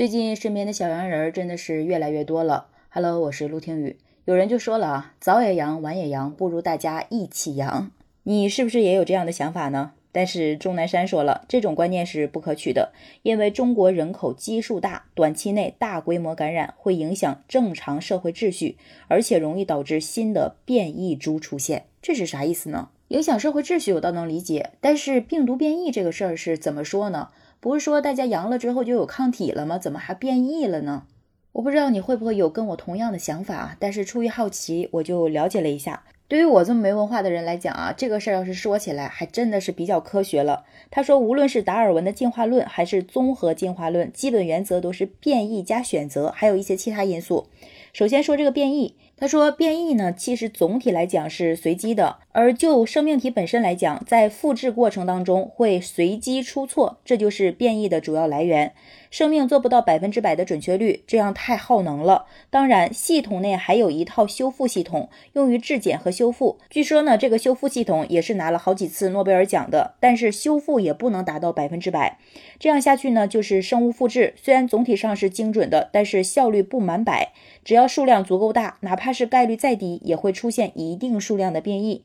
最近身边的小阳人真的是越来越多了。Hello，我是陆听雨。有人就说了啊，早也阳，晚也阳，不如大家一起阳。你是不是也有这样的想法呢？但是钟南山说了，这种观念是不可取的，因为中国人口基数大，短期内大规模感染会影响正常社会秩序，而且容易导致新的变异株出现。这是啥意思呢？影响社会秩序我倒能理解，但是病毒变异这个事儿是怎么说呢？不是说大家阳了之后就有抗体了吗？怎么还变异了呢？我不知道你会不会有跟我同样的想法，但是出于好奇，我就了解了一下。对于我这么没文化的人来讲啊，这个事儿要是说起来，还真的是比较科学了。他说，无论是达尔文的进化论还是综合进化论，基本原则都是变异加选择，还有一些其他因素。首先说这个变异。他说，变异呢，其实总体来讲是随机的，而就生命体本身来讲，在复制过程当中会随机出错，这就是变异的主要来源。生命做不到百分之百的准确率，这样太耗能了。当然，系统内还有一套修复系统，用于质检和修复。据说呢，这个修复系统也是拿了好几次诺贝尔奖的，但是修复也不能达到百分之百。这样下去呢，就是生物复制，虽然总体上是精准的，但是效率不满百。只要数量足够大，哪怕是概率再低，也会出现一定数量的变异。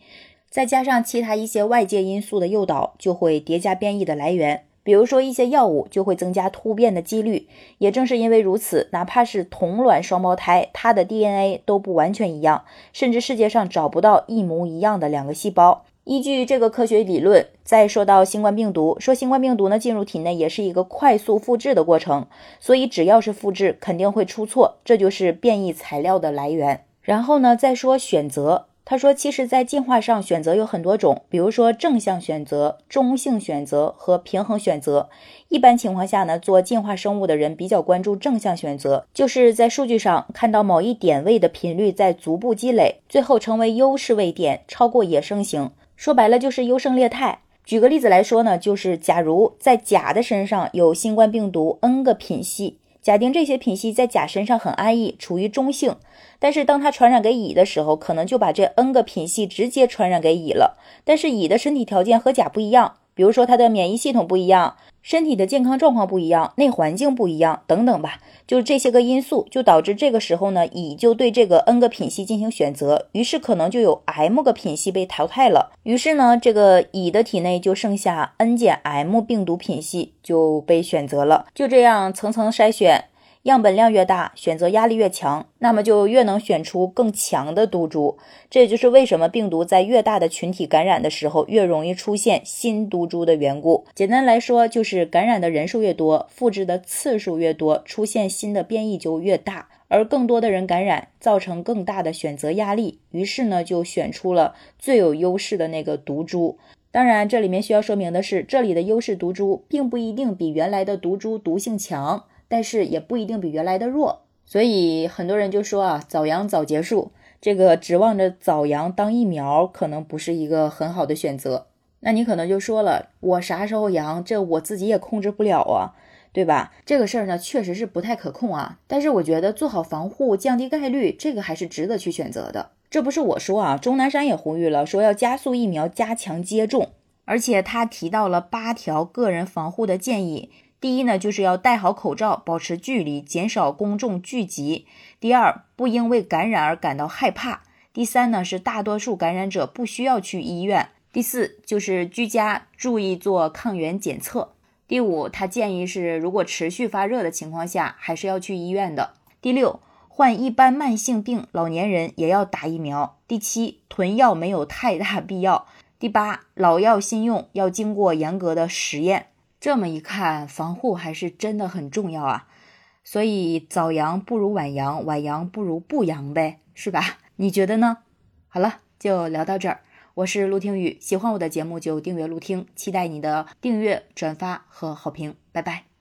再加上其他一些外界因素的诱导，就会叠加变异的来源。比如说一些药物就会增加突变的几率，也正是因为如此，哪怕是同卵双胞胎，它的 DNA 都不完全一样，甚至世界上找不到一模一样的两个细胞。依据这个科学理论，再说到新冠病毒，说新冠病毒呢进入体内也是一个快速复制的过程，所以只要是复制，肯定会出错，这就是变异材料的来源。然后呢，再说选择。他说，其实，在进化上，选择有很多种，比如说正向选择、中性选择和平衡选择。一般情况下呢，做进化生物的人比较关注正向选择，就是在数据上看到某一点位的频率在逐步积累，最后成为优势位点，超过野生型。说白了就是优胜劣汰。举个例子来说呢，就是假如在甲的身上有新冠病毒 N 个品系。假定这些品系在甲身上很安逸，处于中性，但是当它传染给乙的时候，可能就把这 N 个品系直接传染给乙了。但是乙的身体条件和甲不一样。比如说，他的免疫系统不一样，身体的健康状况不一样，内环境不一样，等等吧，就是这些个因素，就导致这个时候呢，乙就对这个 N 个品系进行选择，于是可能就有 M 个品系被淘汰了，于是呢，这个乙的体内就剩下 N 减 M 病毒品系就被选择了，就这样层层筛选。样本量越大，选择压力越强，那么就越能选出更强的毒株。这也就是为什么病毒在越大的群体感染的时候，越容易出现新毒株的缘故。简单来说，就是感染的人数越多，复制的次数越多，出现新的变异就越大。而更多的人感染，造成更大的选择压力，于是呢，就选出了最有优势的那个毒株。当然，这里面需要说明的是，这里的优势毒株并不一定比原来的毒株毒性强。但是也不一定比原来的弱，所以很多人就说啊，早阳早结束，这个指望着早阳当疫苗，可能不是一个很好的选择。那你可能就说了，我啥时候阳，这我自己也控制不了啊，对吧？这个事儿呢，确实是不太可控啊。但是我觉得做好防护，降低概率，这个还是值得去选择的。这不是我说啊，钟南山也呼吁了，说要加速疫苗，加强接种，而且他提到了八条个人防护的建议。第一呢，就是要戴好口罩，保持距离，减少公众聚集。第二，不因为感染而感到害怕。第三呢，是大多数感染者不需要去医院。第四，就是居家，注意做抗原检测。第五，他建议是，如果持续发热的情况下，还是要去医院的。第六，患一般慢性病老年人也要打疫苗。第七，囤药没有太大必要。第八，老药新用要经过严格的实验。这么一看，防护还是真的很重要啊，所以早阳不如晚阳，晚阳不如不阳呗，是吧？你觉得呢？好了，就聊到这儿。我是陆听雨，喜欢我的节目就订阅陆听，期待你的订阅、转发和好评，拜拜。